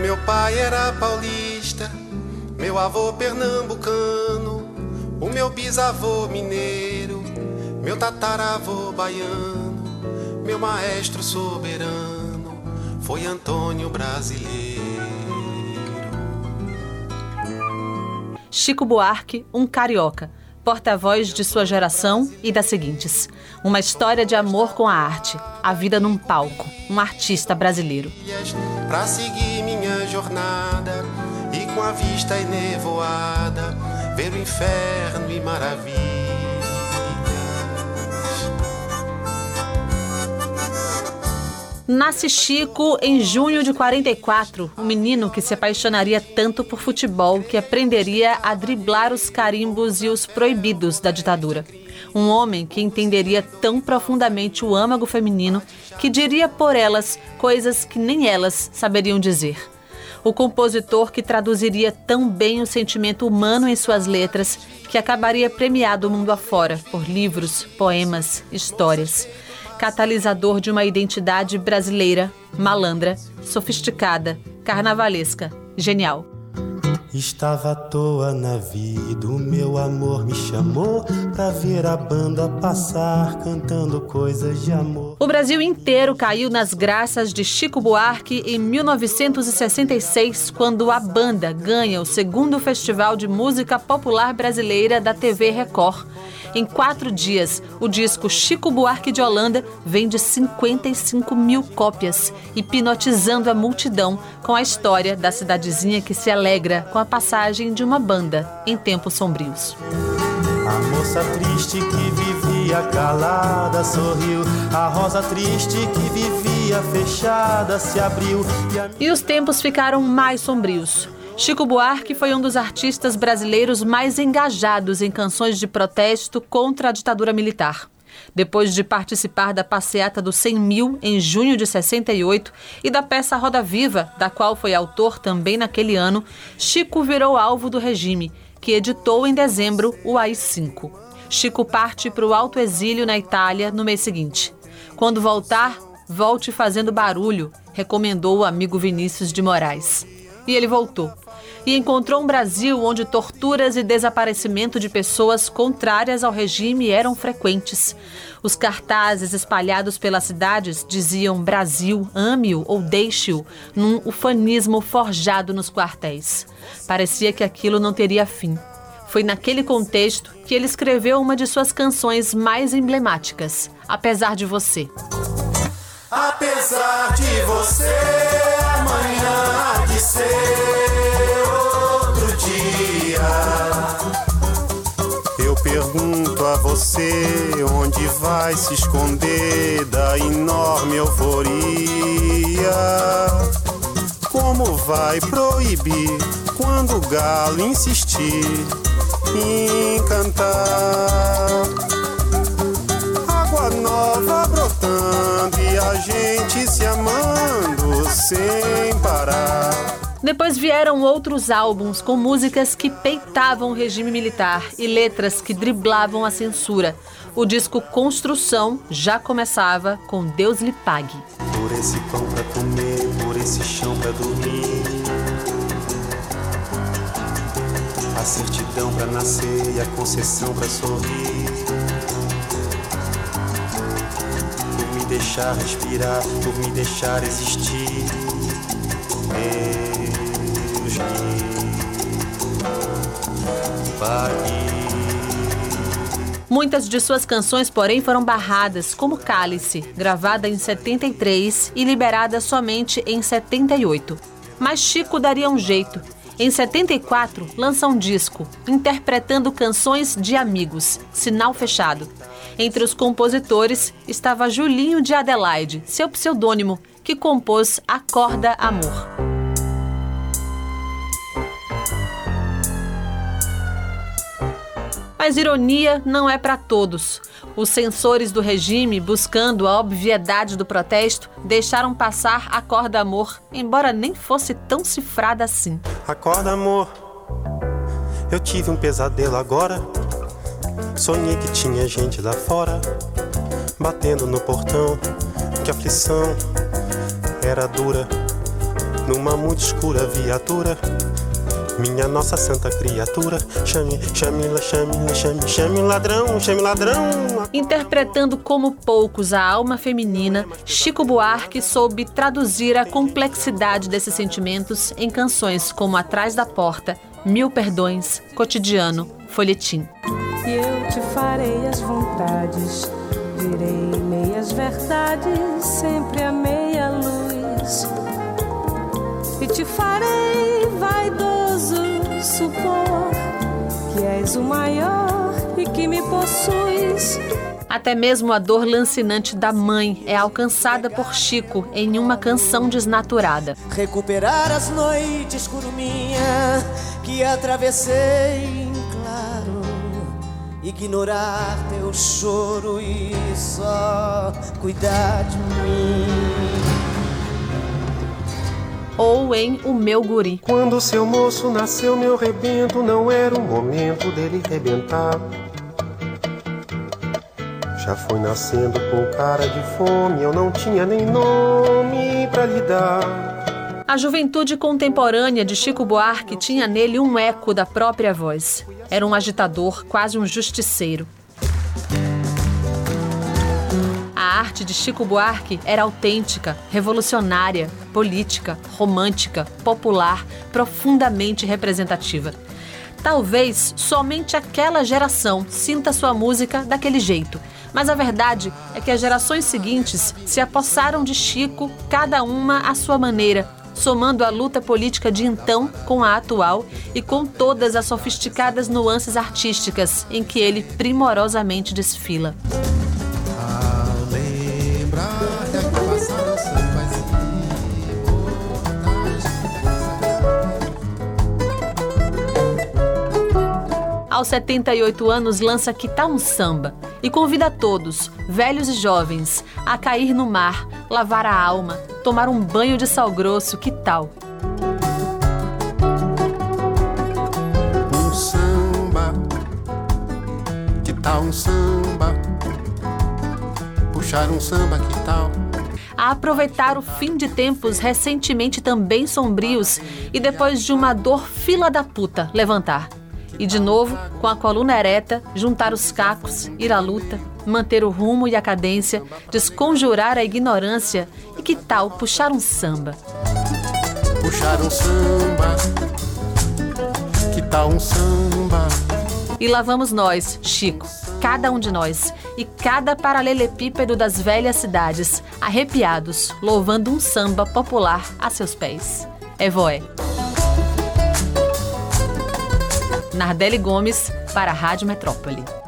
meu pai era paulista, meu avô pernambucano, o meu bisavô mineiro, meu tataravô baiano, meu maestro soberano foi Antônio Brasileiro. Chico Buarque, um carioca, porta-voz de sua geração e das seguintes. Uma história de amor com a arte, a vida num palco, um artista brasileiro. Pra seguir jornada e com a vista enevoada, ver o inferno e maravilha. Nasce Chico em junho de 44, um menino que se apaixonaria tanto por futebol que aprenderia a driblar os carimbos e os proibidos da ditadura. Um homem que entenderia tão profundamente o âmago feminino que diria por elas coisas que nem elas saberiam dizer. O compositor que traduziria tão bem o sentimento humano em suas letras que acabaria premiado mundo afora por livros, poemas, histórias catalisador de uma identidade brasileira, malandra, sofisticada, carnavalesca, genial. Estava à toa na vida, o meu amor me chamou pra ver a banda passar cantando coisas de amor. O Brasil inteiro caiu nas graças de Chico Buarque em 1966, quando a banda ganha o segundo Festival de Música Popular Brasileira da TV Record. Em quatro dias, o disco Chico Buarque de Holanda vende 55 mil cópias, hipnotizando a multidão com a história da cidadezinha que se alegra com a passagem de uma banda em tempos sombrios. A moça triste que vivia calada sorriu, a rosa triste que vivia fechada se abriu. E, a... e os tempos ficaram mais sombrios. Chico Buarque foi um dos artistas brasileiros mais engajados em canções de protesto contra a ditadura militar. Depois de participar da passeata dos 100 mil em junho de 68 e da peça Roda Viva, da qual foi autor também naquele ano, Chico virou alvo do regime, que editou em dezembro o AI-5. Chico parte para o alto exílio na Itália no mês seguinte. Quando voltar, volte fazendo barulho, recomendou o amigo Vinícius de Moraes. E ele voltou e encontrou um Brasil onde torturas e desaparecimento de pessoas contrárias ao regime eram frequentes. Os cartazes espalhados pelas cidades diziam Brasil, ame-o ou deixe-o, num ufanismo forjado nos quartéis. Parecia que aquilo não teria fim. Foi naquele contexto que ele escreveu uma de suas canções mais emblemáticas, Apesar de Você. Apesar de você, onde vai se esconder da enorme euforia. Como vai proibir quando o galo insistir em cantar? Água nova brotando e a gente se amando sem parar. Depois vieram outros álbuns com músicas que peitavam o regime militar e letras que driblavam a censura. O disco Construção já começava com Deus lhe pague. Por esse pão pra comer, por esse chão pra dormir. A certidão pra nascer e a concessão pra sorrir. Por me deixar respirar, por me deixar existir. Muitas de suas canções, porém, foram barradas, como Cálice, gravada em 73 e liberada somente em 78. Mas Chico daria um jeito. Em 74, lança um disco, interpretando canções de amigos, Sinal Fechado. Entre os compositores estava Julinho de Adelaide, seu pseudônimo, que compôs Acorda Amor. Mas ironia não é para todos. Os censores do regime, buscando a obviedade do protesto, deixaram passar Acorda Amor, embora nem fosse tão cifrada assim. Acorda, amor. Eu tive um pesadelo agora. Sonhei que tinha gente lá fora, batendo no portão. Que aflição era dura. numa muito escura viatura. Minha nossa santa criatura, chame, chame, chame, chame, chame ladrão, chame ladrão. Interpretando como poucos a alma feminina, Chico Buarque soube traduzir a complexidade desses sentimentos em canções como Atrás da Porta, Mil Perdões, Cotidiano, Folhetim. E eu te farei as vontades, direi meias verdades, sempre a meia luz. E te farei vaidoso supor que és o maior e que me possuis. Até mesmo a dor lancinante da mãe é alcançada por Chico em uma canção desnaturada. Recuperar as noites curminha que atravessei em claro, ignorar teu choro e só cuidar de mim ou em O Meu Guri. Quando seu moço nasceu, meu rebento não era o momento dele rebentar. Já foi nascendo com cara de fome, eu não tinha nem nome para lhe dar. A juventude contemporânea de Chico Buarque tinha nele um eco da própria voz. Era um agitador, quase um justiceiro. Arte de Chico Buarque era autêntica, revolucionária, política, romântica, popular, profundamente representativa. Talvez somente aquela geração sinta sua música daquele jeito, mas a verdade é que as gerações seguintes se apossaram de Chico, cada uma à sua maneira, somando a luta política de então com a atual e com todas as sofisticadas nuances artísticas em que ele primorosamente desfila. Aos 78 anos, lança Que Tá um Samba e convida todos, velhos e jovens, a cair no mar, lavar a alma, tomar um banho de sal grosso, que tal? Um samba, que tal um samba? Puxar um samba, que tal? a aproveitar o fim de tempos recentemente também sombrios e depois de uma dor fila da puta levantar. E de novo, com a coluna ereta, juntar os cacos, ir à luta, manter o rumo e a cadência, desconjurar a ignorância e que tal puxar um samba? Puxar um samba, que tal um samba? E lá vamos nós, Chico, cada um de nós, e cada paralelepípedo das velhas cidades, arrepiados, louvando um samba popular a seus pés. Evoé. Nardelli Gomes, para a Rádio Metrópole.